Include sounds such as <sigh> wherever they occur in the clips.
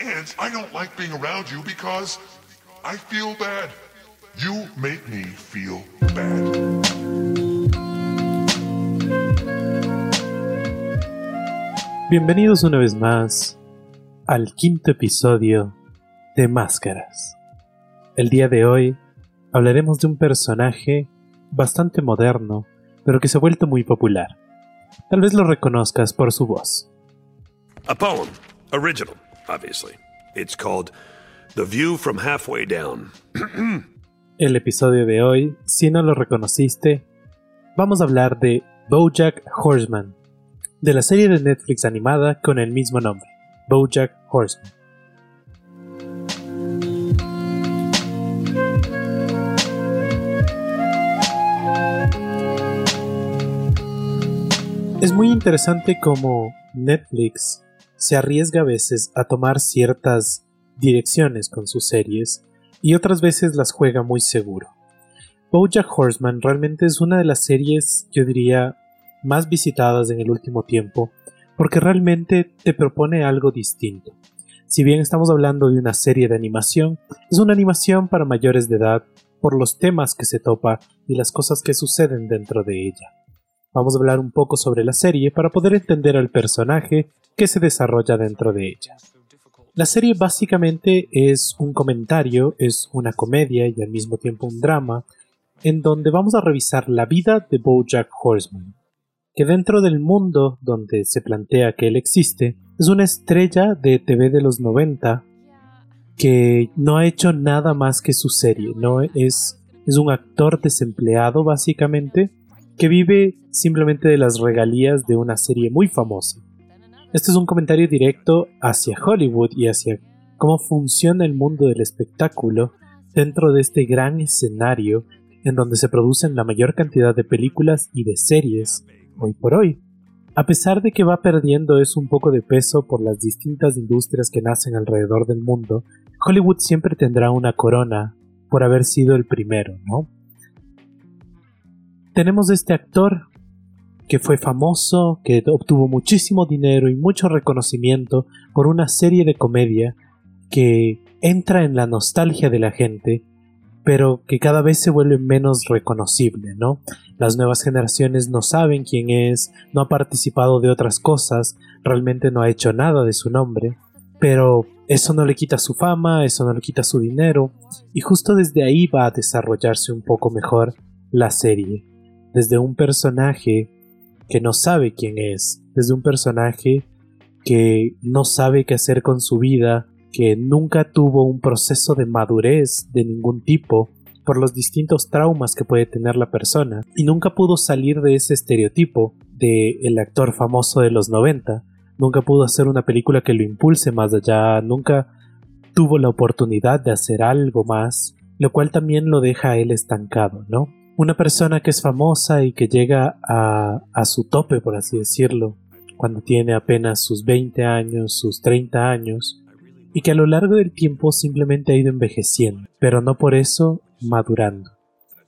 And I don't like being around you because I feel bad. You make me feel bad. Bienvenidos una vez más al quinto episodio de Máscaras. El día de hoy hablaremos de un personaje bastante moderno, pero que se ha vuelto muy popular. Tal vez lo reconozcas por su voz. A poem, original, obviously. It's called The View from Halfway Down. <clears throat> El episodio de hoy, si no lo reconociste, vamos a hablar de Bojack Horseman, de la serie de Netflix animada con el mismo nombre, Bojack Horseman. Es muy interesante cómo Netflix se arriesga a veces a tomar ciertas direcciones con sus series y otras veces las juega muy seguro. Bojack Horseman realmente es una de las series, yo diría, más visitadas en el último tiempo, porque realmente te propone algo distinto. Si bien estamos hablando de una serie de animación, es una animación para mayores de edad por los temas que se topa y las cosas que suceden dentro de ella. Vamos a hablar un poco sobre la serie para poder entender al personaje que se desarrolla dentro de ella. La serie básicamente es un comentario, es una comedia y al mismo tiempo un drama, en donde vamos a revisar la vida de Bojack Horseman, que dentro del mundo donde se plantea que él existe, es una estrella de TV de los 90 que no ha hecho nada más que su serie, no es, es un actor desempleado básicamente que vive simplemente de las regalías de una serie muy famosa. Este es un comentario directo hacia Hollywood y hacia cómo funciona el mundo del espectáculo dentro de este gran escenario en donde se producen la mayor cantidad de películas y de series hoy por hoy. A pesar de que va perdiendo eso un poco de peso por las distintas industrias que nacen alrededor del mundo, Hollywood siempre tendrá una corona por haber sido el primero, ¿no? Tenemos este actor que fue famoso, que obtuvo muchísimo dinero y mucho reconocimiento por una serie de comedia que entra en la nostalgia de la gente, pero que cada vez se vuelve menos reconocible, ¿no? Las nuevas generaciones no saben quién es, no ha participado de otras cosas, realmente no ha hecho nada de su nombre, pero eso no le quita su fama, eso no le quita su dinero, y justo desde ahí va a desarrollarse un poco mejor la serie desde un personaje que no sabe quién es, desde un personaje que no sabe qué hacer con su vida, que nunca tuvo un proceso de madurez de ningún tipo por los distintos traumas que puede tener la persona y nunca pudo salir de ese estereotipo de el actor famoso de los 90, nunca pudo hacer una película que lo impulse más allá, nunca tuvo la oportunidad de hacer algo más, lo cual también lo deja a él estancado, ¿no? Una persona que es famosa y que llega a, su tope, por así decirlo, cuando tiene apenas sus 20 años, sus 30 años, y que a lo largo del tiempo simplemente ha ido envejeciendo, pero no por eso madurando.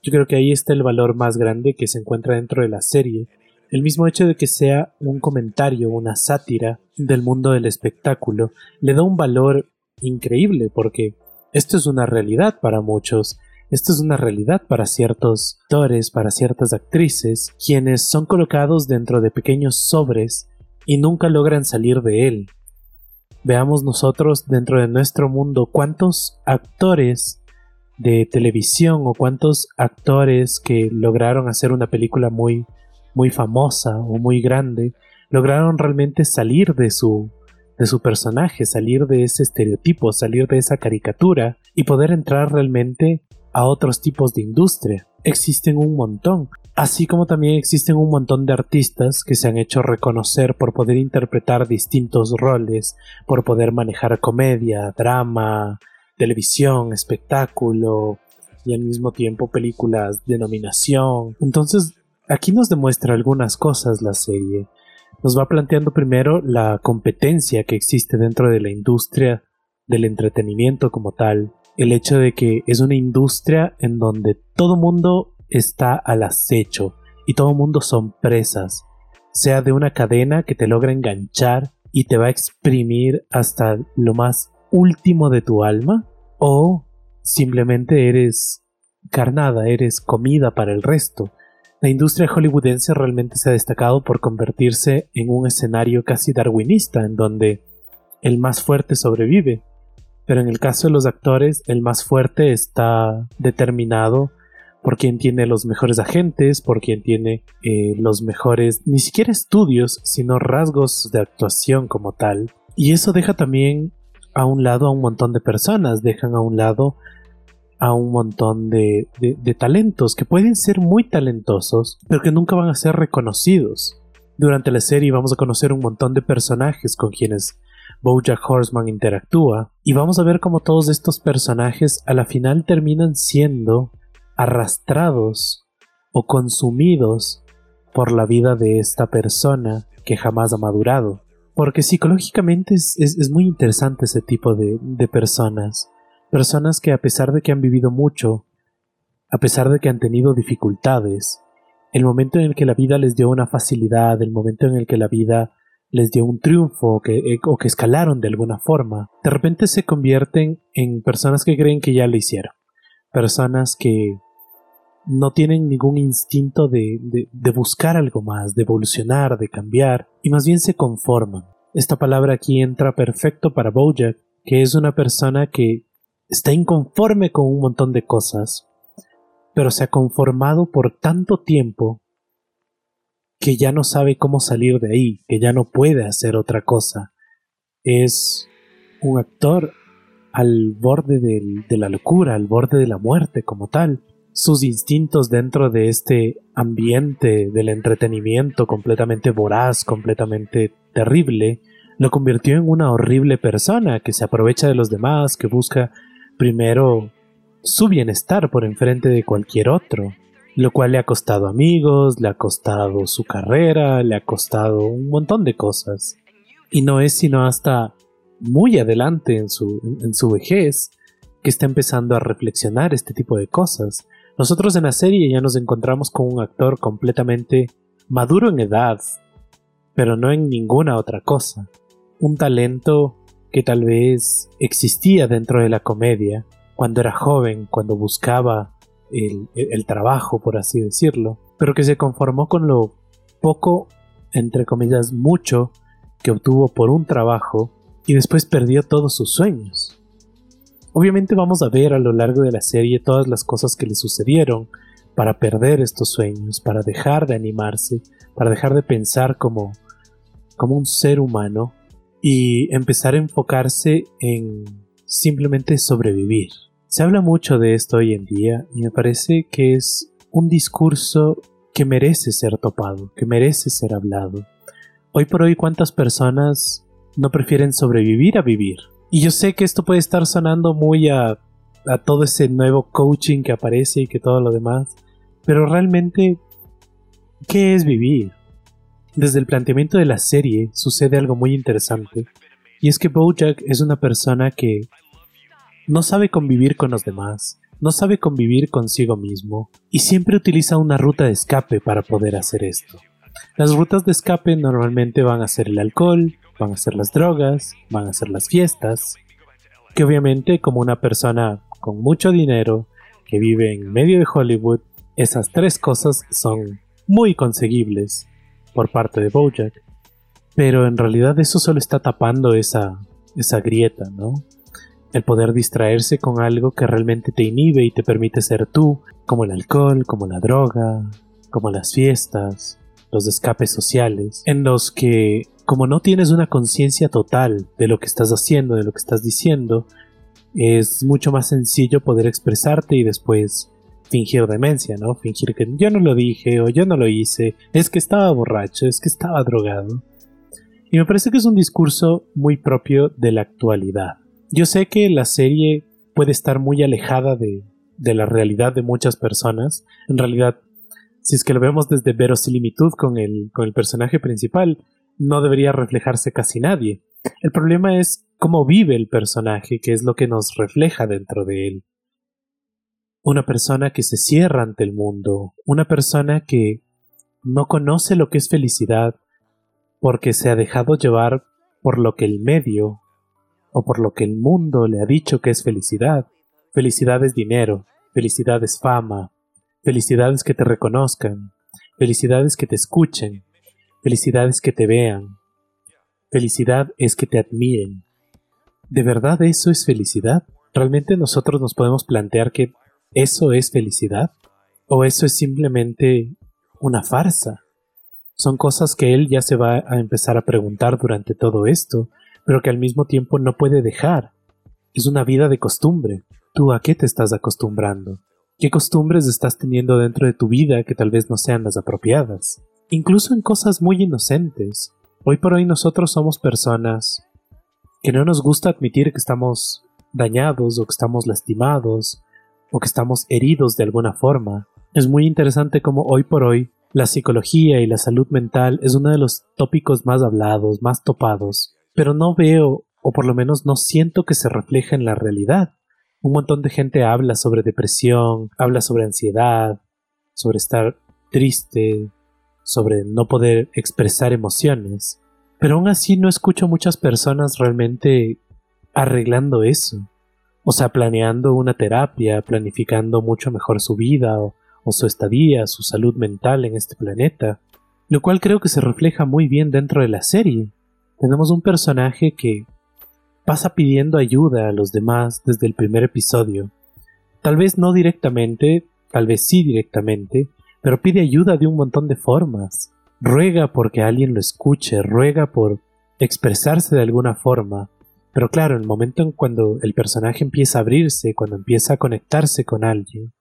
Yo creo que ahí está el valor más grande que se encuentra dentro de la serie, el mismo hecho de que sea un comentario, una sátira del mundo del espectáculo, le da un valor increíble porque esto es una realidad para muchos esto es una realidad para ciertos actores, para ciertas actrices, quienes son colocados dentro de pequeños sobres y nunca logran salir de él. Veamos nosotros dentro de nuestro mundo cuántos actores de televisión o cuántos actores que lograron hacer una película muy muy famosa o muy grande lograron realmente salir de su de su personaje, salir de ese estereotipo, salir de esa caricatura y poder entrar realmente a otros tipos de industria. Existen un montón, así como también existen un montón de artistas que se han hecho reconocer por poder interpretar distintos roles, por poder manejar comedia, drama, televisión, espectáculo y al mismo tiempo películas de nominación. Entonces, aquí nos demuestra algunas cosas la serie. Nos va planteando primero la competencia que existe dentro de la industria del entretenimiento como tal, el hecho de que es una industria en donde todo mundo está al acecho y todo mundo son presas, sea de una cadena que te logra enganchar y te va a exprimir hasta lo más último de tu alma o simplemente eres carnada, eres comida para el resto. La industria hollywoodense realmente se ha destacado por convertirse en un escenario casi darwinista, en donde el más fuerte sobrevive. Pero en el caso de los actores, el más fuerte está determinado por quien tiene los mejores agentes, por quien tiene eh, los mejores, ni siquiera estudios, sino rasgos de actuación como tal. Y eso deja también a un lado a un montón de personas, dejan a un lado a un montón de, de, talentos que pueden ser muy talentosos, pero que nunca van a ser reconocidos. Durante la serie vamos a conocer un montón de personajes con quienes Bojack Horseman interactúa y vamos a ver cómo todos estos personajes a la final terminan siendo arrastrados o consumidos por la vida de esta persona que jamás ha madurado. Porque psicológicamente es, muy interesante ese tipo de, de personas. Personas que a pesar de que han vivido mucho, a pesar de que han tenido dificultades, el momento en el que la vida les dio una facilidad, el momento en el que la vida les dio un triunfo o que, eh, o que escalaron de alguna forma, de repente se convierten en personas que creen que ya lo hicieron. Personas que no tienen ningún instinto de, de, buscar algo más, de evolucionar, de cambiar, y más bien se conforman. Esta palabra aquí entra perfecto para Bojack, que es una persona que está inconforme con un montón de cosas, pero se ha conformado por tanto tiempo que ya no sabe cómo salir de ahí, que ya no puede hacer otra cosa. Es un actor al borde de la locura, al borde de la muerte como tal sus instintos dentro de este ambiente del entretenimiento completamente voraz, completamente terrible, lo convirtió en una horrible persona que se aprovecha de los demás, que busca primero su bienestar por enfrente de cualquier otro, lo cual le ha costado amigos, le ha costado su carrera, le ha costado un montón de cosas. Y no es sino hasta muy adelante en su, en su vejez que está empezando a reflexionar este tipo de cosas, nosotros en la serie ya nos encontramos con un actor completamente maduro en edad, pero no en ninguna otra cosa. Un talento que tal vez existía dentro de la comedia cuando era joven, cuando buscaba el, trabajo, por así decirlo, pero que se conformó con lo poco, entre comillas, mucho que obtuvo por un trabajo y después perdió todos sus sueños. Obviamente vamos a ver a lo largo de la serie todas las cosas que le sucedieron para perder estos sueños, para dejar de animarse, para dejar de pensar como, como un ser humano y empezar a enfocarse en simplemente sobrevivir. Se habla mucho de esto hoy en día y me parece que es un discurso que merece ser topado, que merece ser hablado. Hoy por hoy, ¿cuántas personas no prefieren sobrevivir a vivir? Y yo sé que esto puede estar sonando muy a, todo ese nuevo coaching que aparece y que todo lo demás, pero realmente, ¿qué es vivir? Desde el planteamiento de la serie sucede algo muy interesante, y es que Bojack es una persona que no sabe convivir con los demás, no sabe convivir consigo mismo, y siempre utiliza una ruta de escape para poder hacer esto. Las rutas de escape normalmente van a ser el alcohol, van a ser las drogas, van a ser las fiestas, que obviamente como una persona con mucho dinero que vive en medio de Hollywood, esas tres cosas son muy conseguibles por parte de Bojack. Pero en realidad eso solo está tapando esa, esa grieta, ¿no? El poder distraerse con algo que realmente te inhibe y te permite ser tú, como el alcohol, como la droga, como las fiestas, los escapes sociales, en los que como no tienes una conciencia total de lo que estás haciendo, de lo que estás diciendo, es mucho más sencillo poder expresarte y después fingir demencia, ¿no? Fingir que yo no lo dije o yo no lo hice, es que estaba borracho, es que estaba drogado. Y me parece que es un discurso muy propio de la actualidad. Yo sé que la serie puede estar muy alejada de, de la realidad de muchas personas. En realidad, si es que lo vemos desde verosimilitud con el, con el personaje principal, no debería reflejarse casi nadie. El problema es cómo vive el personaje, que es lo que nos refleja dentro de él. Una persona que se cierra ante el mundo, una persona que no conoce lo que es felicidad porque se ha dejado llevar por lo que el medio o por lo que el mundo le ha dicho que es felicidad. Felicidad es dinero, felicidad es fama, felicidad es que te reconozcan, felicidad es que te escuchen, felicidad es que te vean, felicidad es que te admiren. ¿De verdad eso es felicidad? ¿Realmente nosotros nos podemos plantear que eso es felicidad? ¿O eso es simplemente una farsa? Son cosas que él ya se va a empezar a preguntar durante todo esto, pero que al mismo tiempo no puede dejar. Es una vida de costumbre. ¿Tú a qué te estás acostumbrando? ¿Qué costumbres estás teniendo dentro de tu vida que tal vez no sean las apropiadas? Incluso en cosas muy inocentes. Hoy por hoy nosotros somos personas que no nos gusta admitir que estamos dañados o que estamos lastimados o que estamos heridos de alguna forma. Es muy interesante cómo hoy por hoy la psicología y la salud mental es uno de los tópicos más hablados, más topados, pero no veo, o por lo menos no siento que se refleja en la realidad. Un montón de gente habla sobre depresión, habla sobre ansiedad, sobre estar triste, sobre no poder expresar emociones, pero aún así no escucho muchas personas realmente arreglando eso. O sea, planeando una terapia, planificando mucho mejor su vida o o su estadía, su salud mental en este planeta, lo cual creo que se refleja muy bien dentro de la serie. Tenemos un personaje que pasa pidiendo ayuda a los demás desde el primer episodio. Tal vez no directamente, tal vez sí directamente, pero pide ayuda de un montón de formas. Ruega porque alguien lo escuche, ruega por expresarse de alguna forma. Pero claro, el momento en cuando el personaje empieza a abrirse, cuando empieza a conectarse con alguien,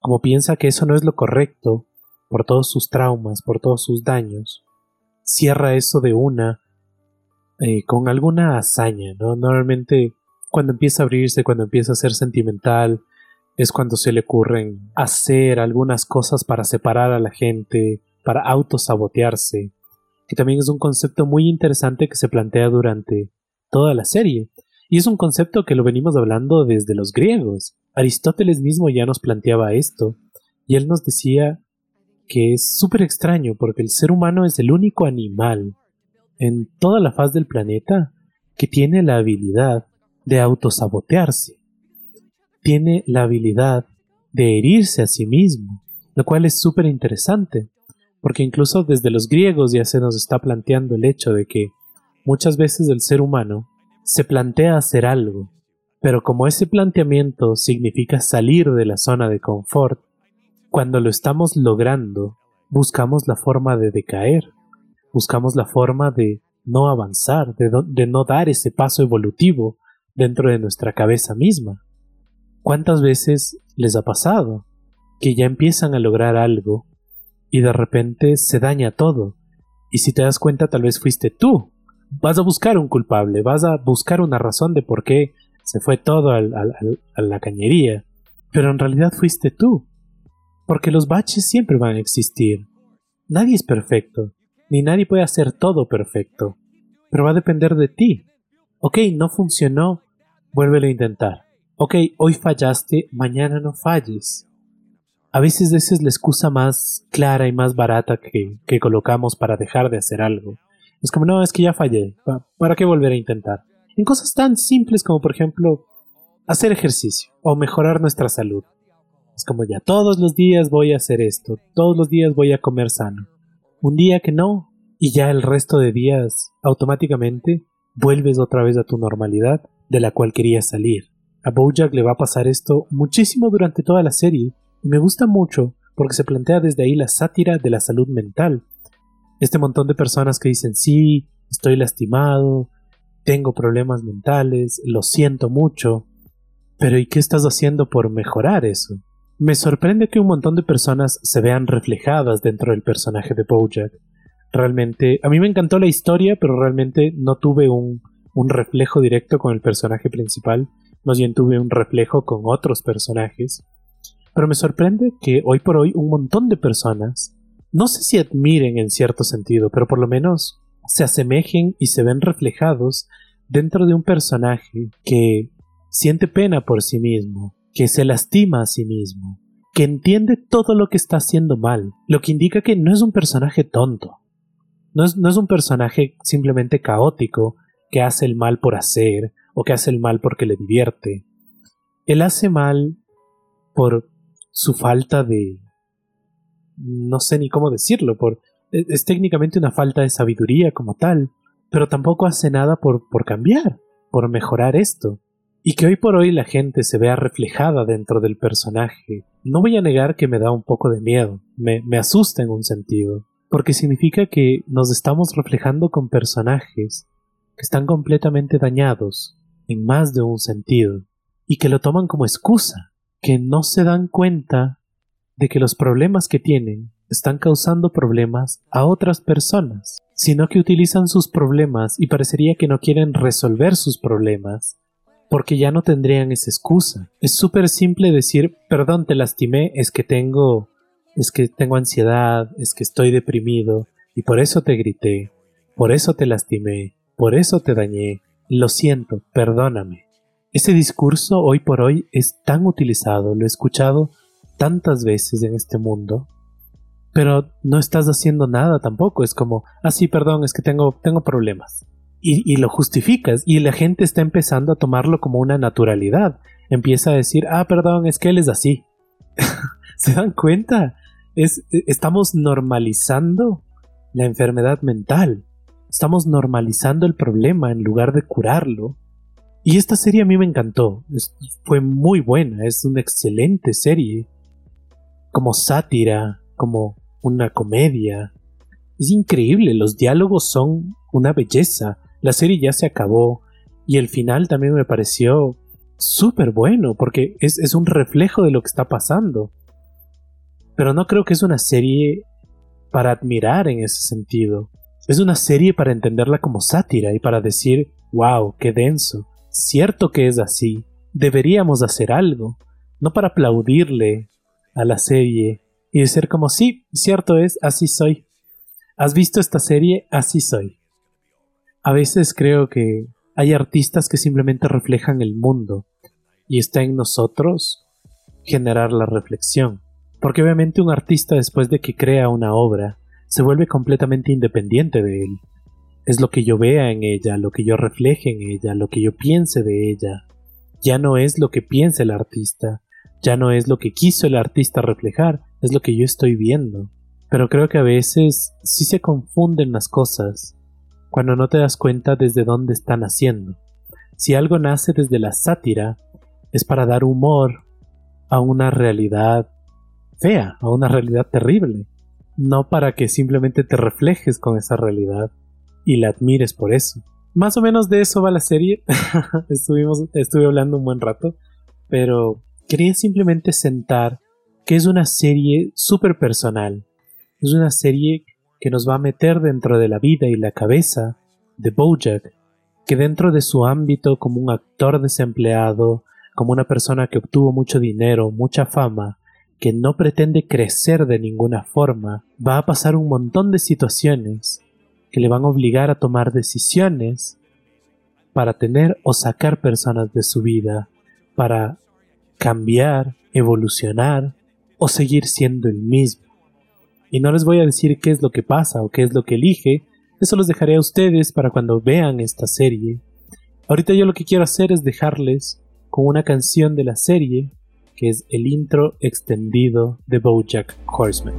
como piensa que eso no es lo correcto, por todos sus traumas, por todos sus daños, cierra eso de una eh, con alguna hazaña, ¿no? Normalmente cuando empieza a abrirse, cuando empieza a ser sentimental, es cuando se le ocurren hacer algunas cosas para separar a la gente, para autosabotearse, que también es un concepto muy interesante que se plantea durante toda la serie. Y es un concepto que lo venimos hablando desde los griegos. Aristóteles mismo ya nos planteaba esto, y él nos decía que es súper extraño porque el ser humano es el único animal en toda la faz del planeta que tiene la habilidad de autosabotearse. Tiene la habilidad de herirse a sí mismo, lo cual es súper interesante, porque incluso desde los griegos ya se nos está planteando el hecho de que muchas veces el ser humano se plantea hacer algo pero como ese planteamiento significa salir de la zona de confort, cuando lo estamos logrando, buscamos la forma de decaer, buscamos la forma de no avanzar, de, no dar ese paso evolutivo dentro de nuestra cabeza misma. ¿Cuántas veces les ha pasado que ya empiezan a lograr algo y de repente se daña todo? Y si te das cuenta tal vez fuiste tú. Vas a buscar un culpable, vas a buscar una razón de por qué se fue todo a la cañería, pero en realidad fuiste tú, porque los baches siempre van a existir. Nadie es perfecto, ni nadie puede hacer todo perfecto, pero va a depender de ti. Ok, no funcionó, vuélvelo a intentar. Ok, hoy fallaste, mañana no falles. A veces esa es la excusa más clara y más barata que, que colocamos para dejar de hacer algo. Es como, no, es que ya fallé, ¿para qué volver a intentar? en cosas tan simples como por ejemplo hacer ejercicio o mejorar nuestra salud. Es como ya todos los días voy a hacer esto, todos los días voy a comer sano. Un día que no, y ya el resto de días automáticamente vuelves otra vez a tu normalidad de la cual querías salir. A Bojack le va a pasar esto muchísimo durante toda la serie y me gusta mucho porque se plantea desde ahí la sátira de la salud mental. Este montón de personas que dicen sí, estoy lastimado, tengo problemas mentales, lo siento mucho, pero ¿y qué estás haciendo por mejorar eso? Me sorprende que un montón de personas se vean reflejadas dentro del personaje de Bojack. Realmente, a mí me encantó la historia, pero realmente no tuve un, un reflejo directo con el personaje principal, más bien tuve un reflejo con otros personajes. Pero me sorprende que hoy por hoy un montón de personas, no sé si admiren en cierto sentido, pero por lo menos se asemejen y se ven reflejados dentro de un personaje que siente pena por sí mismo, que se lastima a sí mismo, que entiende todo lo que está haciendo mal, lo que indica que no es un personaje tonto, no es, no es un personaje simplemente caótico que hace el mal por hacer o que hace el mal porque le divierte. Él hace mal por su falta de... no sé ni cómo decirlo, por... E, es técnicamente una falta de sabiduría como tal, pero tampoco hace nada por, por cambiar, por mejorar esto. Y que hoy por hoy la gente se vea reflejada dentro del personaje, no voy a negar que me da un poco de miedo, me, asusta en un sentido, porque significa que nos estamos reflejando con personajes que están completamente dañados en más de un sentido, y que lo toman como excusa, que no se dan cuenta de que los problemas que tienen están causando problemas a otras personas, sino que utilizan sus problemas y parecería que no quieren resolver sus problemas, porque ya no tendrían esa excusa. Es súper simple decir, perdón, te lastimé, es que tengo, es que tengo ansiedad, es que estoy deprimido, y por eso te grité, por eso te lastimé, por eso te dañé, lo siento, perdóname. Ese discurso hoy por hoy es tan utilizado, lo he escuchado tantas veces en este mundo, pero no estás haciendo nada tampoco, es como, ah sí, perdón, es que tengo, tengo problemas. Y, lo justificas y la gente está empezando a tomarlo como una naturalidad. Empieza a decir, ah, perdón, es que él es así. <laughs> ¿Se dan cuenta? Es, estamos normalizando la enfermedad mental. Estamos normalizando el problema en lugar de curarlo y esta serie a mí me encantó. fue muy buena, es una excelente serie. Como sátira, como una comedia. Es increíble, los diálogos son una belleza. La serie ya se acabó y el final también me pareció súper bueno porque es, es un reflejo de lo que está pasando. Pero no creo que es una serie para admirar en ese sentido. Es una serie para entenderla como sátira y para decir, wow, qué denso Cierto que es así. Deberíamos hacer algo, no para aplaudirle a la serie y decir como sí, cierto es, así soy. ¿Has visto esta serie? Así soy. A veces creo que hay artistas que simplemente reflejan el mundo y está en nosotros generar la reflexión. Porque obviamente un artista después de que crea una obra se vuelve completamente independiente de él es lo que yo vea en ella, lo que yo refleje en ella, lo que yo piense de ella. Ya no es lo que piensa el artista, ya no es lo que quiso el artista reflejar, es lo que yo estoy viendo. Pero creo que a veces sí se confunden las cosas cuando no te das cuenta desde dónde están haciendo. Si algo nace desde la sátira, es para dar humor a una realidad fea, a una realidad terrible, no para que simplemente te reflejes con esa realidad y la admires por eso. Más o menos de eso va la serie. <laughs> Estuvimos, estuve hablando un buen rato, pero quería simplemente sentar que es una serie súper personal. Es una serie que nos va a meter dentro de la vida y la cabeza de Bojack, que dentro de su ámbito como un actor desempleado, como una persona que obtuvo mucho dinero, mucha fama, que no pretende crecer de ninguna forma, va a pasar un montón de situaciones que le van a obligar a tomar decisiones para tener o sacar personas de su vida, para cambiar, evolucionar o seguir siendo el mismo y no les voy a decir qué es lo que pasa o qué es lo que elige, eso los dejaré a ustedes para cuando vean esta serie. Ahorita yo lo que quiero hacer es dejarles con una canción de la serie, que es el intro extendido de Bojack Horseman.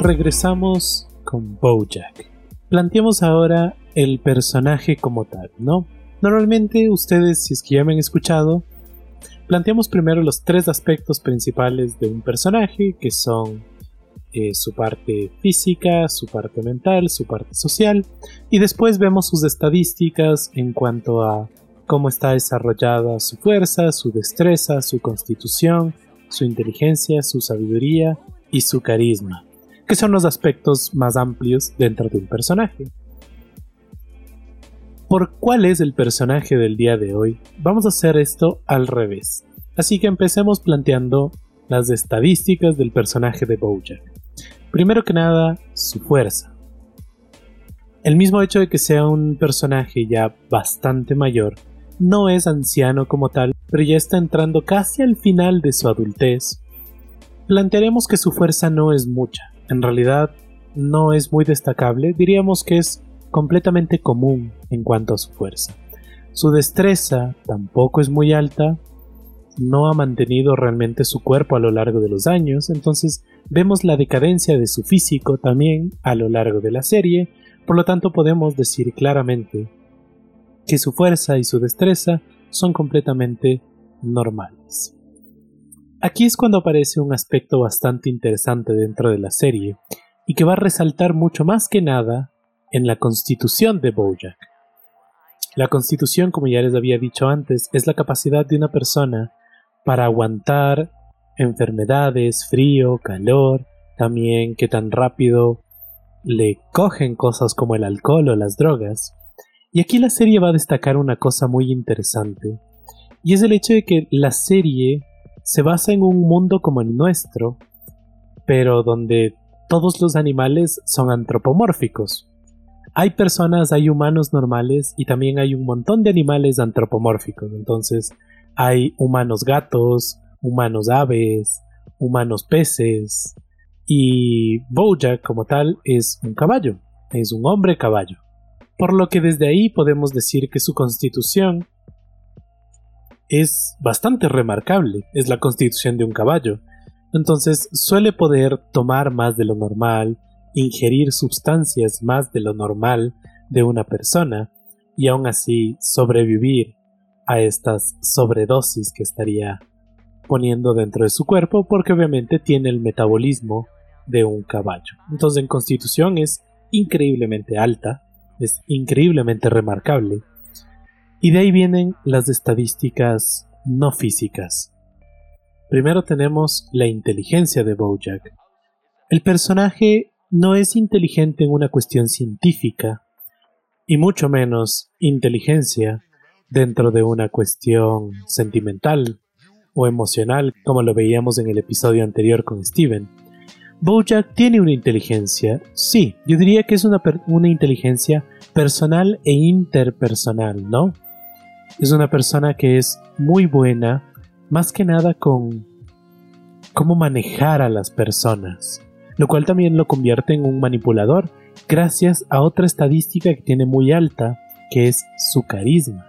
Regresamos con Bojack. Planteemos ahora el personaje como tal, ¿no? Normalmente ustedes, si es que ya me han escuchado, planteamos primero los tres aspectos principales de un personaje, que son eh, su parte física, su parte mental, su parte social, y después vemos sus estadísticas en cuanto a cómo está desarrollada su fuerza, su destreza, su constitución, su inteligencia, su sabiduría y su carisma, que son los aspectos más amplios dentro de un personaje. ¿Por cuál es el personaje del día de hoy? Vamos a hacer esto al revés. Así que empecemos planteando las estadísticas del personaje de Bojack. Primero que nada, su fuerza. El mismo hecho de que sea un personaje ya bastante mayor no es anciano como tal, pero ya está entrando casi al final de su adultez. Plantearemos que su fuerza no es mucha, en realidad no es muy destacable, diríamos que es completamente común en cuanto a su fuerza. Su destreza tampoco es muy alta, no ha mantenido realmente su cuerpo a lo largo de los años, entonces vemos la decadencia de su físico también a lo largo de la serie, por lo tanto podemos decir claramente que su fuerza y su destreza son completamente normales. Aquí es cuando aparece un aspecto bastante interesante dentro de la serie y que va a resaltar mucho más que nada en la constitución de Bojack. La constitución, como ya les había dicho antes, es la capacidad de una persona para aguantar enfermedades, frío, calor, también que tan rápido le cogen cosas como el alcohol o las drogas, y aquí la serie va a destacar una cosa muy interesante, y es el hecho de que la serie se basa en un mundo como el nuestro, pero donde todos los animales son antropomórficos. Hay personas, hay humanos normales y también hay un montón de animales antropomórficos. Entonces hay humanos gatos, humanos aves, humanos peces y Bojack como tal es un caballo, es un hombre caballo por lo que desde ahí podemos decir que su constitución es bastante remarcable, es la constitución de un caballo, entonces suele poder tomar más de lo normal, ingerir sustancias más de lo normal de una persona y aún así sobrevivir a estas sobredosis que estaría poniendo dentro de su cuerpo porque obviamente tiene el metabolismo de un caballo. Entonces en constitución es increíblemente alta es increíblemente remarcable. Y de ahí vienen las estadísticas no físicas. Primero tenemos la inteligencia de Bojack. El personaje no es inteligente en una cuestión científica, y mucho menos inteligencia dentro de una cuestión sentimental o emocional, como lo veíamos en el episodio anterior con Steven. Bojack tiene una inteligencia, sí, yo diría que es una, una inteligencia personal e interpersonal, ¿no? Es una persona que es muy buena, más que nada con cómo manejar a las personas, lo cual también lo convierte en un manipulador, gracias a otra estadística que tiene muy alta, que es su carisma.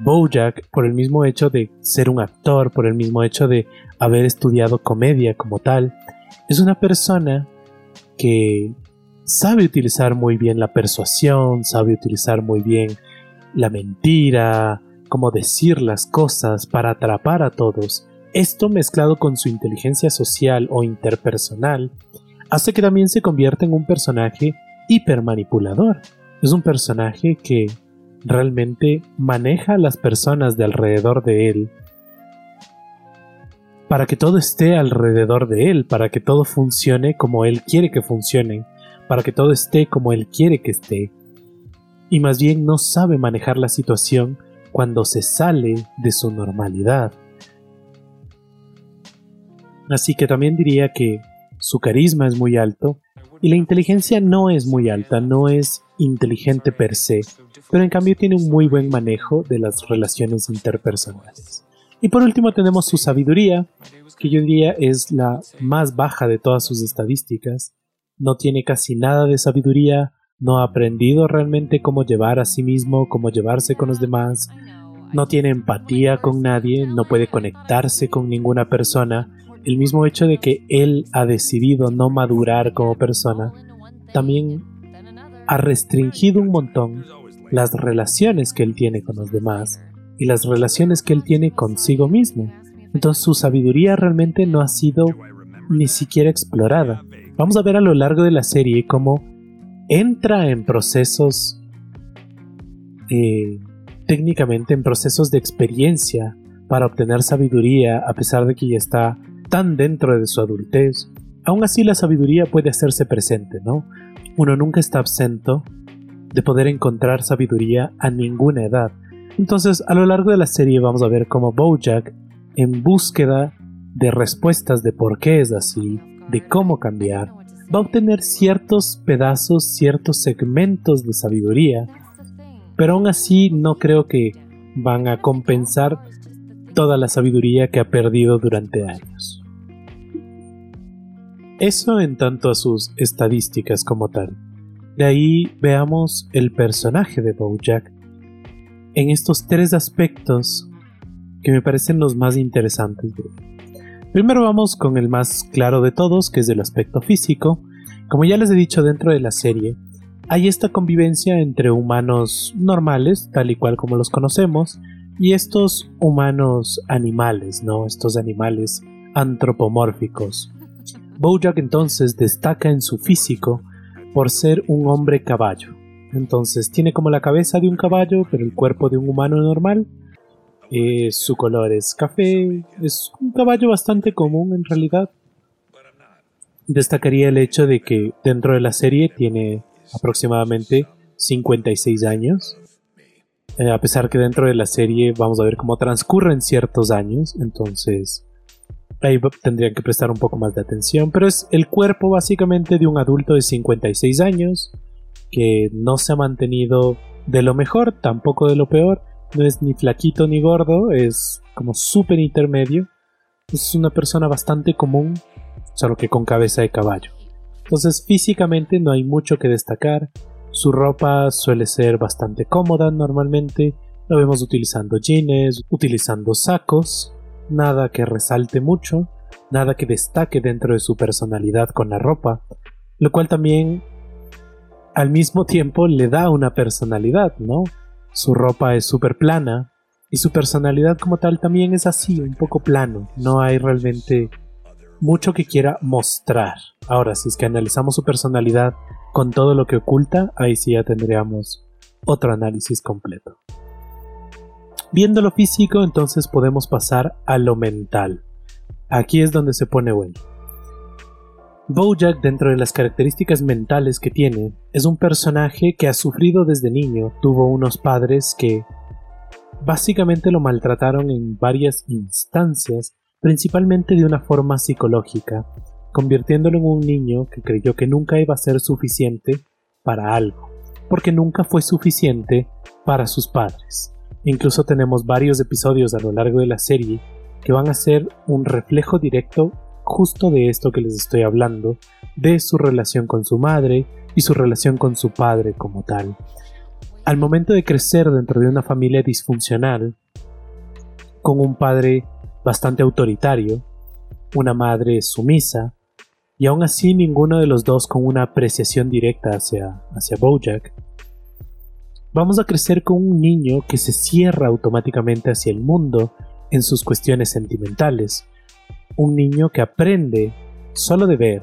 Bojack, por el mismo hecho de ser un actor, por el mismo hecho de haber estudiado comedia como tal, es una persona que sabe utilizar muy bien la persuasión, sabe utilizar muy bien la mentira, cómo decir las cosas para atrapar a todos. Esto mezclado con su inteligencia social o interpersonal hace que también se convierta en un personaje hipermanipulador. Es un personaje que realmente maneja a las personas de alrededor de él para que todo esté alrededor de él, para que todo funcione como él quiere que funcione, para que todo esté como él quiere que esté. Y más bien no sabe manejar la situación cuando se sale de su normalidad. Así que también diría que su carisma es muy alto y la inteligencia no es muy alta, no es inteligente per se, pero en cambio tiene un muy buen manejo de las relaciones interpersonales. Y por último tenemos su sabiduría, que yo diría es la más baja de todas sus estadísticas. No tiene casi nada de sabiduría, no ha aprendido realmente cómo llevar a sí mismo, cómo llevarse con los demás, no tiene empatía con nadie, no puede conectarse con ninguna persona el mismo hecho de que él ha decidido no madurar como persona, también ha restringido un montón las relaciones que él tiene con los demás y las relaciones que él tiene consigo mismo. Entonces su sabiduría realmente no ha sido ni siquiera explorada. Vamos a ver a lo largo de la serie cómo entra en procesos eh, técnicamente en procesos de experiencia para obtener sabiduría a pesar de que ya está tan dentro de su adultez. Aún así la sabiduría puede hacerse presente, ¿no? Uno nunca está absento de poder encontrar sabiduría a ninguna edad. Entonces, a lo largo de la serie vamos a ver cómo Bojack, en búsqueda de respuestas de por qué es así, de cómo cambiar, va a obtener ciertos pedazos, ciertos segmentos de sabiduría, pero aún así no creo que van a compensar toda la sabiduría que ha perdido durante años. Eso en tanto a sus estadísticas como tal. De ahí veamos el personaje de Bojack en estos tres aspectos que me parecen los más interesantes. Primero vamos con el más claro de todos, que es el aspecto físico. Como ya les he dicho dentro de la serie, hay esta convivencia entre humanos normales, tal y cual como los conocemos, y estos humanos animales, ¿no? Estos animales antropomórficos. Bojack entonces destaca en su físico por ser un hombre caballo. Entonces tiene como la cabeza de un caballo, pero el cuerpo de un humano normal. Eh, su color es café. Es un caballo bastante común en realidad. Destacaría el hecho de que dentro de la serie tiene aproximadamente 56 años. Eh, a pesar que dentro de la serie vamos a ver cómo transcurren ciertos años, entonces ahí tendrían que prestar un poco más de atención, pero es el cuerpo básicamente de un adulto de 56 años que no se ha mantenido de lo mejor, tampoco de lo peor, no es ni flaquito ni gordo, es como súper intermedio, es una persona bastante común, solo que con cabeza de caballo. Entonces físicamente no hay mucho que destacar, su ropa suele ser bastante cómoda normalmente, lo vemos utilizando jeans, utilizando sacos, nada que resalte mucho, nada que destaque dentro de su personalidad con la ropa, lo cual también al mismo tiempo le da una personalidad, ¿no? Su ropa es súper plana y su personalidad como tal también es así, un poco plano, no hay realmente mucho que quiera mostrar. Ahora, si es que analizamos su personalidad con todo lo que oculta, ahí sí ya tendríamos otro análisis completo. Viendo lo físico, entonces podemos pasar a lo mental. Aquí es donde se pone bueno. Bojack, dentro de las características mentales que tiene, es un personaje que ha sufrido desde niño, tuvo unos padres que básicamente lo maltrataron en varias instancias, principalmente de una forma psicológica, convirtiéndolo en un niño que creyó que nunca iba a ser suficiente para algo, porque nunca fue suficiente para sus padres. Incluso tenemos varios episodios a lo largo de la serie que van a ser un reflejo directo justo de esto que les estoy hablando, de su relación con su madre y su relación con su padre como tal. Al momento de crecer dentro de una familia disfuncional, con un padre bastante autoritario, una madre sumisa, y aún así ninguno de los dos con una apreciación directa hacia, hacia Bojack. Vamos a crecer con un niño que se cierra automáticamente hacia el mundo en sus cuestiones sentimentales. Un niño que aprende solo de ver,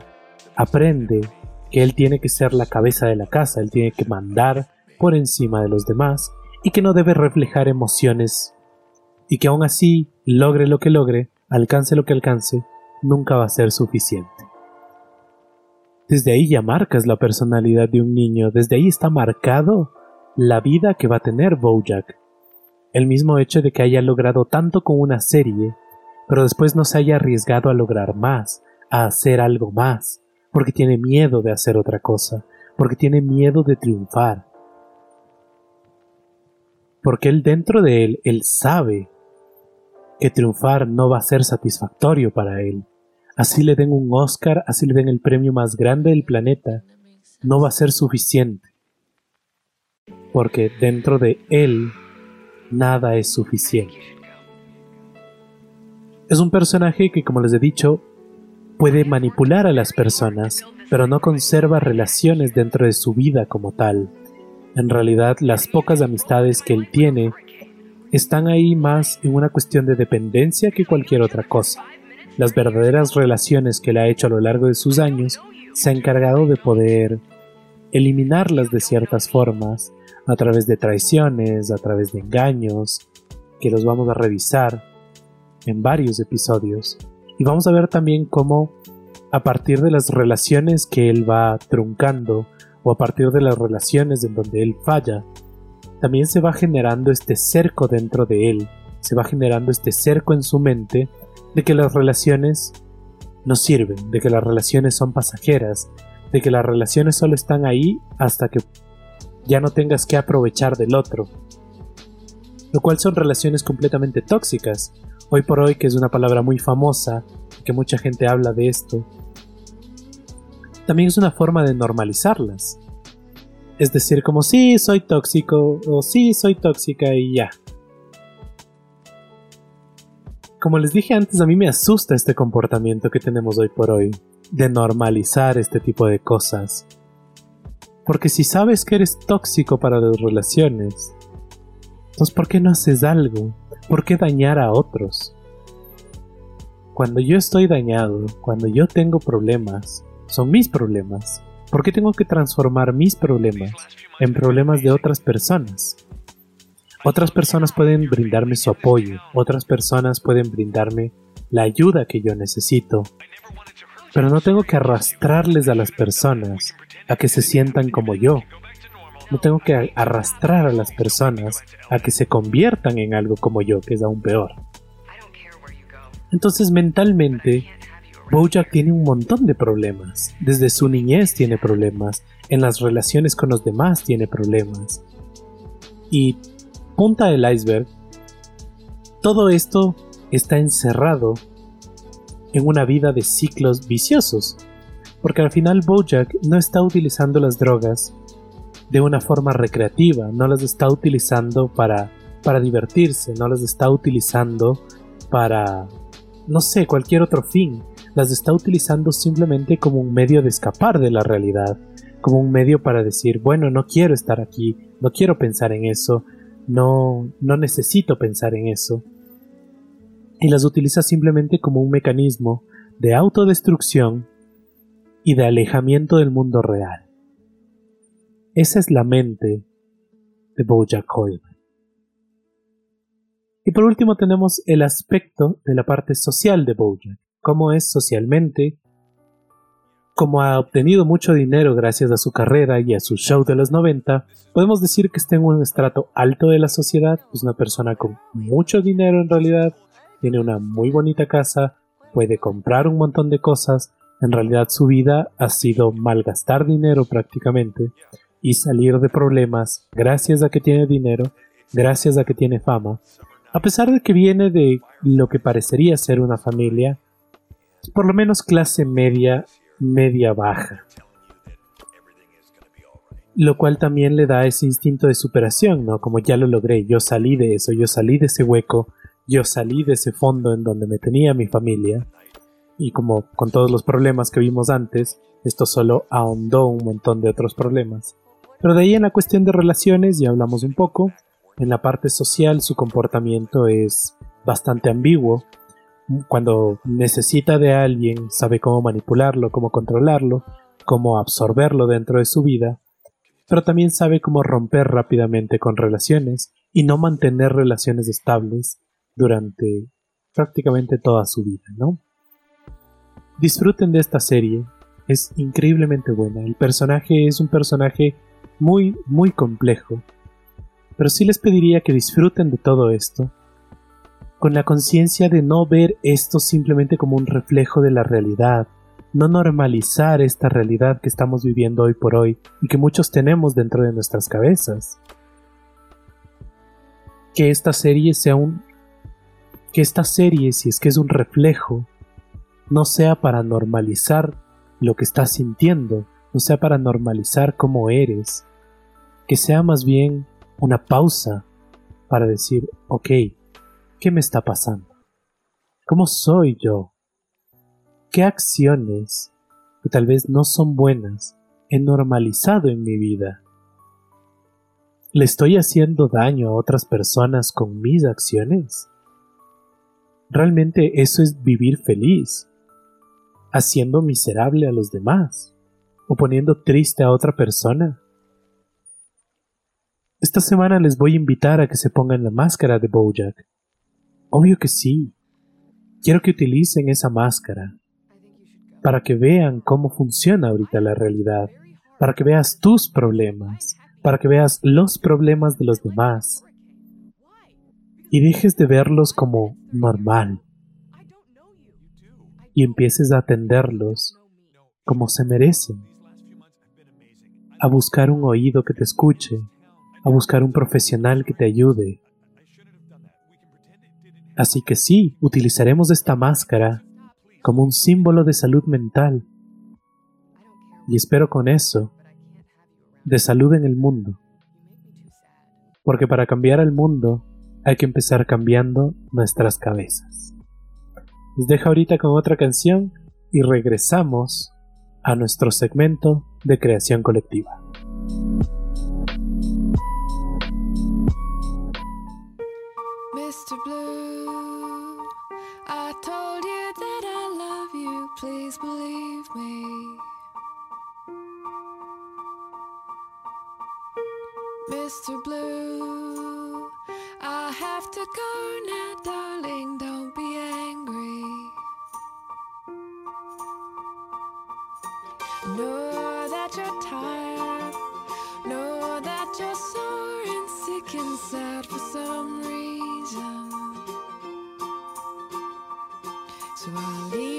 aprende que él tiene que ser la cabeza de la casa, él tiene que mandar por encima de los demás y que no debe reflejar emociones y que aún así logre lo que logre, alcance lo que alcance, nunca va a ser suficiente. Desde ahí ya marcas la personalidad de un niño, desde ahí está marcado la vida que va a tener Bojack. El mismo hecho de que haya logrado tanto con una serie, pero después no se haya arriesgado a lograr más, a hacer algo más, porque tiene miedo de hacer otra cosa, porque tiene miedo de triunfar. Porque él dentro de él, él sabe que triunfar no va a ser satisfactorio para él así le den un Oscar, así le den el premio más grande del planeta, no va a ser suficiente. Porque dentro de él nada es suficiente. Es un personaje que, como les he dicho, puede manipular a las personas, pero no conserva relaciones dentro de su vida como tal. En realidad, las pocas amistades que él tiene están ahí más en una cuestión de dependencia que cualquier otra cosa. Las verdaderas relaciones que él ha hecho a lo largo de sus años se ha encargado de poder eliminarlas de ciertas formas, a través de traiciones, a través de engaños, que los vamos a revisar en varios episodios. Y vamos a ver también cómo a partir de las relaciones que él va truncando o a partir de las relaciones en donde él falla, también se va generando este cerco dentro de él, se va generando este cerco en su mente de que las relaciones no sirven, de que las relaciones son pasajeras, de que las relaciones solo están ahí hasta que ya no tengas que aprovechar del otro. Lo cual son relaciones completamente tóxicas. Hoy por hoy, que es una palabra muy famosa, y que mucha gente habla de esto, también es una forma de normalizarlas. Es decir, como sí, soy tóxico, o sí, soy tóxica y ya. Como les dije antes, a mí me asusta este comportamiento que tenemos hoy por hoy, de normalizar este tipo de cosas. Porque si sabes que eres tóxico para las relaciones, entonces ¿por qué no haces algo? ¿Por qué dañar a otros? Cuando yo estoy dañado, cuando yo tengo problemas, son mis problemas. ¿Por qué tengo que transformar mis problemas en problemas de otras personas? Otras personas pueden brindarme su apoyo, otras personas pueden brindarme la ayuda que yo necesito, pero no tengo que arrastrarles a las personas a que se sientan como yo. No tengo que arrastrar a las personas a que se conviertan en algo como yo, que es aún peor. Entonces mentalmente, Bojack tiene un montón de problemas. Desde su niñez tiene problemas, en las relaciones con los demás tiene problemas. Y punta del iceberg, todo esto está encerrado en una vida de ciclos viciosos, porque al final Bojack no está utilizando las drogas de una forma recreativa, no las está utilizando para, para divertirse, no las está utilizando para, no sé, cualquier otro fin, las está utilizando simplemente como un medio de escapar de la realidad, como un medio para decir, bueno, no quiero estar aquí, no quiero pensar en eso, no, no necesito pensar en eso. Y las utiliza simplemente como un mecanismo de autodestrucción y de alejamiento del mundo real. Esa es la mente de Bojack Horseman. Y por último tenemos el aspecto de la parte social de Bojack, cómo es socialmente, como ha obtenido mucho dinero gracias a su carrera y a su show de los 90, podemos decir que está en un estrato alto de la sociedad, es una persona con mucho dinero en realidad, tiene una muy bonita casa, puede comprar un montón de cosas, en realidad su vida ha sido malgastar dinero prácticamente y salir de problemas gracias a que tiene dinero, gracias a que tiene fama, a pesar de que viene de lo que parecería ser una familia, por lo menos clase media, media baja. Lo cual también le da ese instinto de superación, ¿no? Como ya lo logré, yo salí de eso, yo salí de ese hueco, yo salí de ese fondo en donde me tenía mi familia. Y como con todos los problemas que vimos antes, esto solo ahondó un montón de otros problemas. Pero de ahí en la cuestión de relaciones ya hablamos un poco. En la parte social su comportamiento es bastante ambiguo. Cuando necesita de alguien sabe cómo manipularlo, cómo controlarlo, cómo absorberlo dentro de su vida, pero también sabe cómo romper rápidamente con relaciones y no mantener relaciones estables durante prácticamente toda su vida, ¿no? Disfruten de esta serie, es increíblemente buena. El personaje es un personaje muy, muy complejo, pero sí les pediría que disfruten de todo esto, con la conciencia de no ver esto simplemente como un reflejo de la realidad, no normalizar esta realidad que estamos viviendo hoy por hoy y que muchos tenemos dentro de nuestras cabezas. Que esta serie sea un que esta serie, si es que es un reflejo, no sea para normalizar lo que estás sintiendo, no sea para normalizar cómo eres, que sea más bien una pausa para decir, ok, ¿qué me está pasando? ¿Cómo soy yo? ¿Qué acciones, que tal vez no son buenas, he normalizado en mi vida? ¿Le estoy haciendo daño a otras personas con mis acciones? ¿Realmente eso es vivir feliz? ¿Haciendo miserable a los demás? ¿O poniendo triste a otra persona? Esta semana les voy a invitar a que se pongan la máscara de Bojack. Obvio que sí. Quiero que utilicen esa máscara para que vean cómo funciona ahorita la realidad, para que veas tus problemas, para que veas los problemas de los demás y dejes de verlos como normal y empieces a atenderlos como se merecen, a buscar un oído que te escuche, a buscar un profesional que te ayude. Así que sí, utilizaremos esta máscara como un símbolo de salud mental y espero con eso de salud en el mundo. Porque para cambiar el mundo hay que empezar cambiando nuestras cabezas. Les dejo ahorita con otra canción y regresamos a nuestro segmento de creación colectiva. Mr. Blue. I told you that I love you, please believe me. Mr. Blue, I have to go now, darling, don't be angry. Know that you're tired, know that you're sore and sick and sad for some Come.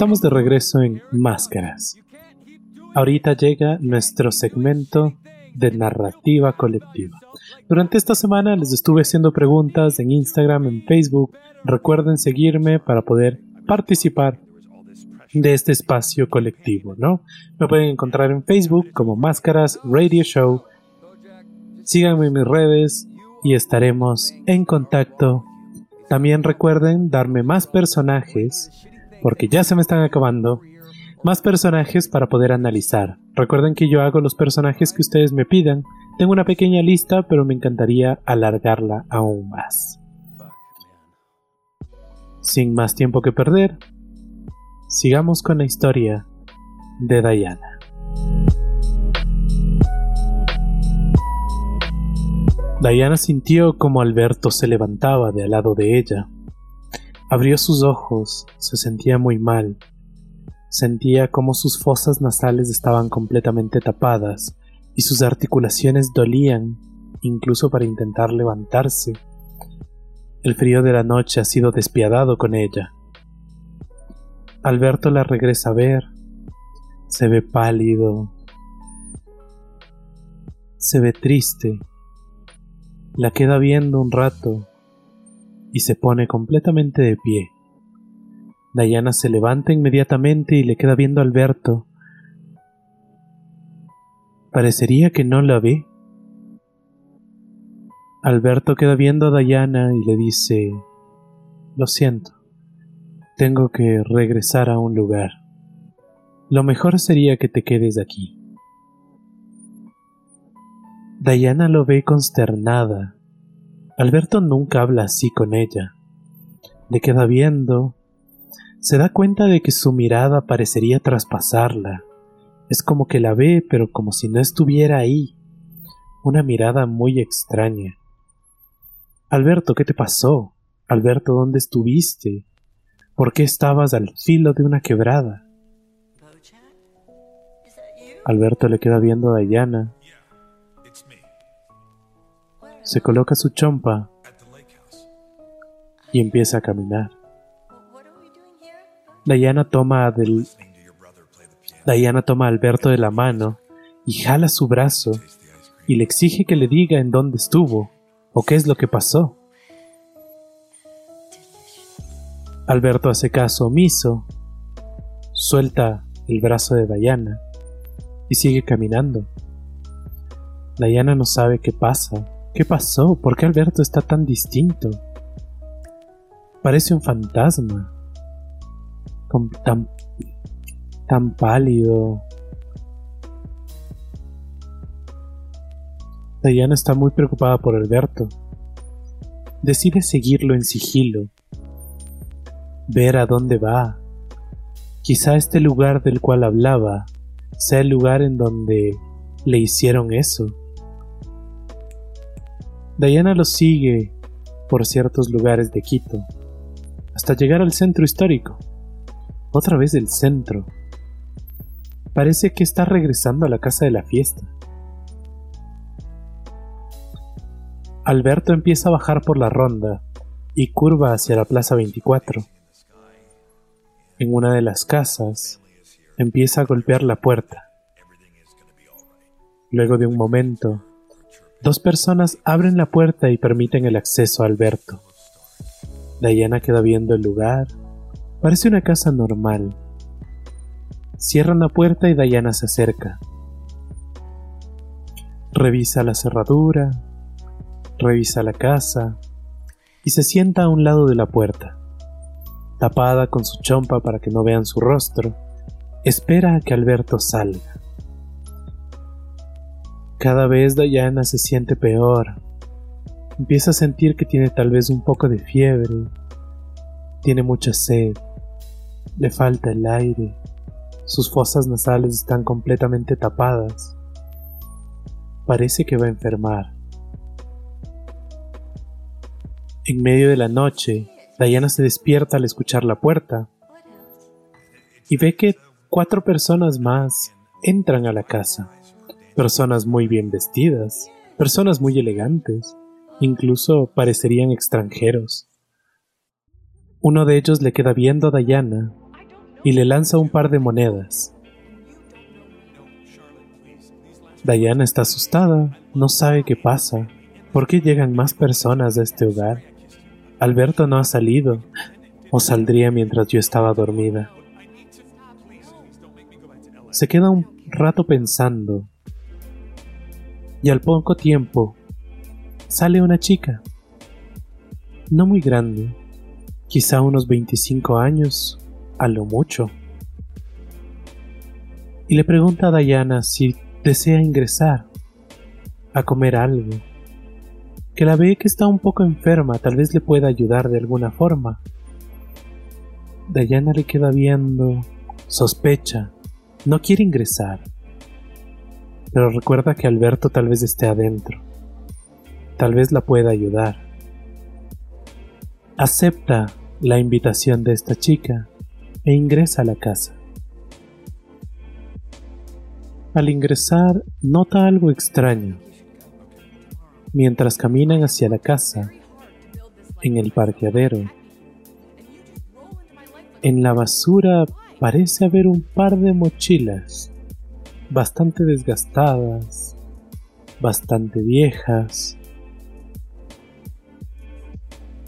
Estamos de regreso en Máscaras. Ahorita llega nuestro segmento de narrativa colectiva. Durante esta semana les estuve haciendo preguntas en Instagram, en Facebook. Recuerden seguirme para poder participar de este espacio colectivo, ¿no? Me pueden encontrar en Facebook como Máscaras Radio Show. Síganme en mis redes y estaremos en contacto. También recuerden darme más personajes porque ya se me están acabando. más personajes para poder analizar. Recuerden que yo hago los personajes que ustedes me pidan. Tengo una pequeña lista, pero me encantaría alargarla aún más. Sin más tiempo que perder, sigamos con la historia de Diana. Diana sintió como Alberto se levantaba de al lado de ella. Abrió sus ojos, se sentía muy mal. Sentía como sus fosas nasales estaban completamente tapadas y sus articulaciones dolían, incluso para intentar levantarse. El frío de la noche ha sido despiadado con ella. Alberto la regresa a ver. Se ve pálido. Se ve triste. La queda viendo un rato y se pone completamente de pie. Diana se levanta inmediatamente y le queda viendo a Alberto. Parecería que no la ve. Alberto queda viendo a Diana y le dice, Lo siento, tengo que regresar a un lugar. Lo mejor sería que te quedes aquí. Diana lo ve consternada. Alberto nunca habla así con ella. Le queda viendo. Se da cuenta de que su mirada parecería traspasarla. Es como que la ve, pero como si no estuviera ahí. Una mirada muy extraña. Alberto, ¿qué te pasó? Alberto, ¿dónde estuviste? ¿Por qué estabas al filo de una quebrada? Alberto le queda viendo a Diana. Se coloca su chompa y empieza a caminar. Diana toma toma a Alberto de la mano y jala su brazo y le exige que le diga en dónde estuvo o qué es lo que pasó. Alberto hace caso omiso, suelta el brazo de Diana y sigue caminando. Diana no sabe qué pasa, qué pasó, por qué Alberto está tan distinto. Parece un fantasma, con- tan, tan pálido. Diana está muy preocupada por Alberto. Decide seguirlo en sigilo, ver a dónde va. Quizá este lugar del cual hablaba sea el lugar en donde le hicieron eso. Diana lo sigue por ciertos lugares de Quito, hasta llegar al centro histórico. Otra vez el centro. Parece que está regresando a la casa de la fiesta. Alberto empieza a bajar por la ronda y curva hacia la Plaza 24. En una de las casas, empieza a golpear la puerta. Luego de un momento, dos personas abren la puerta y permiten el acceso a Alberto. Diana queda viendo el lugar. Parece una casa normal. Cierran la puerta y Diana se acerca. Revisa la cerradura, revisa la casa y se sienta a un lado de la puerta. Tapada con su chompa para que no vean su rostro, espera a que Alberto salga. Cada vez Diana se siente peor. Empieza a sentir que tiene tal vez un poco de fiebre, tiene mucha sed, le falta el aire, sus fosas nasales están completamente tapadas. Parece que va a enfermar. En medio de la noche, Diana se despierta al escuchar la puerta y ve que cuatro personas más entran a la casa. Personas muy bien vestidas, personas muy elegantes, incluso parecerían extranjeros. Uno de ellos le queda viendo a Diana y le lanza un par de monedas. Diana está asustada, no sabe qué pasa, por qué llegan más personas a este hogar. Alberto no ha salido, o saldría mientras yo estaba dormida. Se queda un rato pensando, y al poco tiempo sale una chica, no muy grande, quizá unos 25 años, a lo mucho. y le pregunta a Diana si desea ingresar a comer algo, que la ve que está un poco enferma, tal vez le pueda ayudar de alguna forma. Diana le queda viendo, sospecha, no quiere ingresar, pero recuerda que Alberto tal vez esté adentro, tal vez la pueda ayudar. Acepta la invitación de esta chica e ingresa a la casa. Al ingresar, nota algo extraño. Mientras caminan hacia la casa, en el parqueadero, en la basura parece haber un par de mochilas, bastante desgastadas, bastante viejas.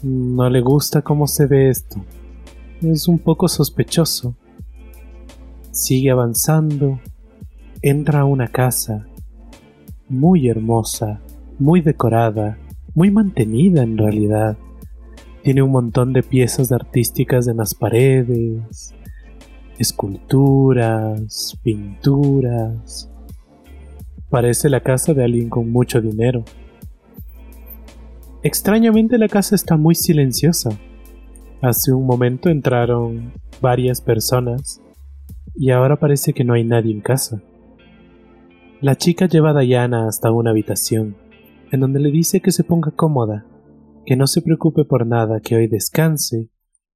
No le gusta cómo se ve esto. Es un poco sospechoso. Sigue avanzando entra a una casa muy hermosa, muy decorada, muy mantenida en realidad. Tiene un montón de piezas artísticas en las paredes, esculturas, pinturas. Parece la casa de alguien con mucho dinero. Extrañamente la casa está muy silenciosa. Hace un momento entraron varias personas y ahora parece que no hay nadie en casa. La chica lleva a Diana hasta una habitación, en donde le dice que se ponga cómoda, que no se preocupe por nada, que hoy descanse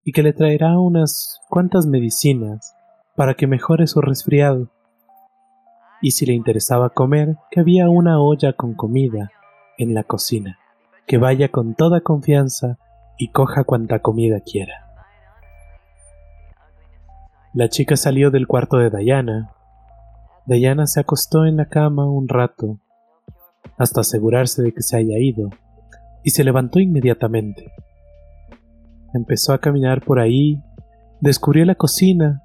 y que le traerá unas cuantas medicinas para que mejore su resfriado. Y si le interesaba comer, que había una olla con comida en la cocina, que vaya con toda confianza y coja cuanta comida quiera. La chica salió del cuarto de Diana Diana se acostó en la cama un rato, hasta asegurarse de que se haya ido, y se levantó inmediatamente. Empezó a caminar por ahí, descubrió la cocina,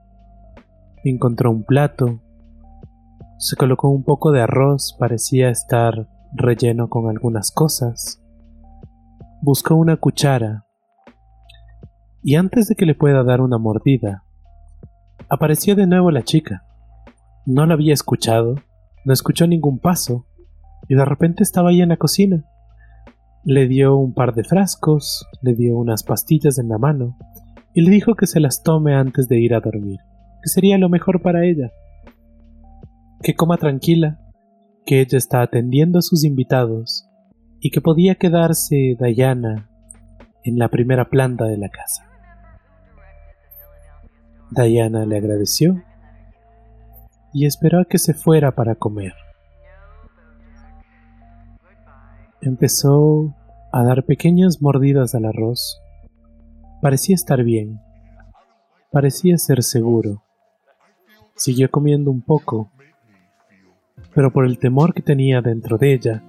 encontró un plato, se colocó un poco de arroz, parecía estar relleno con algunas cosas, buscó una cuchara, y antes de que le pueda dar una mordida, apareció de nuevo la chica. No la había escuchado, no escuchó ningún paso, y de repente estaba ahí en la cocina. Le dio un par de frascos, le dio unas pastillas en la mano, y le dijo que se las tome antes de ir a dormir, que sería lo mejor para ella. Que coma tranquila, que ella está atendiendo a sus invitados, y que podía quedarse Diana en la primera planta de la casa. Diana le agradeció y esperó a que se fuera para comer. Empezó a dar pequeñas mordidas al arroz. Parecía estar bien. Parecía ser seguro. Siguió comiendo un poco, pero por el temor que tenía dentro de ella,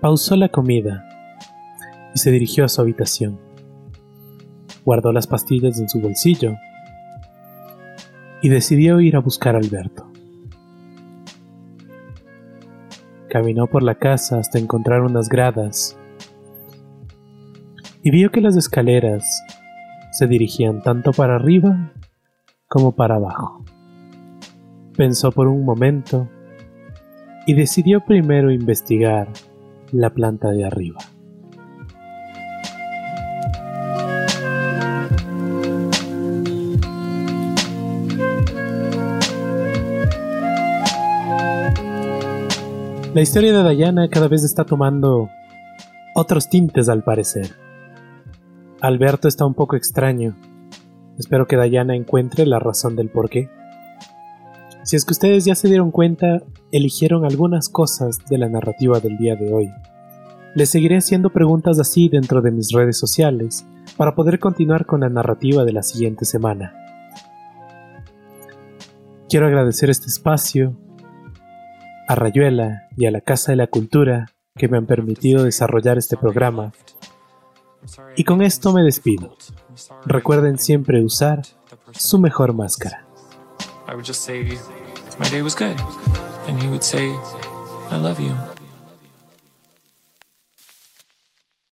pausó la comida y se dirigió a su habitación. Guardó las pastillas en su bolsillo y decidió ir a buscar a Alberto. Caminó por la casa hasta encontrar unas gradas y vio que las escaleras se dirigían tanto para arriba como para abajo. Pensó por un momento y decidió primero investigar la planta de arriba. La historia de Diana cada vez está tomando otros tintes al parecer. Alberto está un poco extraño. Espero que Diana encuentre la razón del por qué. Si es que ustedes ya se dieron cuenta, eligieron algunas cosas de la narrativa del día de hoy. Les seguiré haciendo preguntas así dentro de mis redes sociales para poder continuar con la narrativa de la siguiente semana. Quiero agradecer este espacio a Rayuela y a la Casa de la Cultura que me han permitido desarrollar este programa. Y con esto me despido. Recuerden siempre usar su mejor máscara. I would just say, my day was good. And he would say, I love you.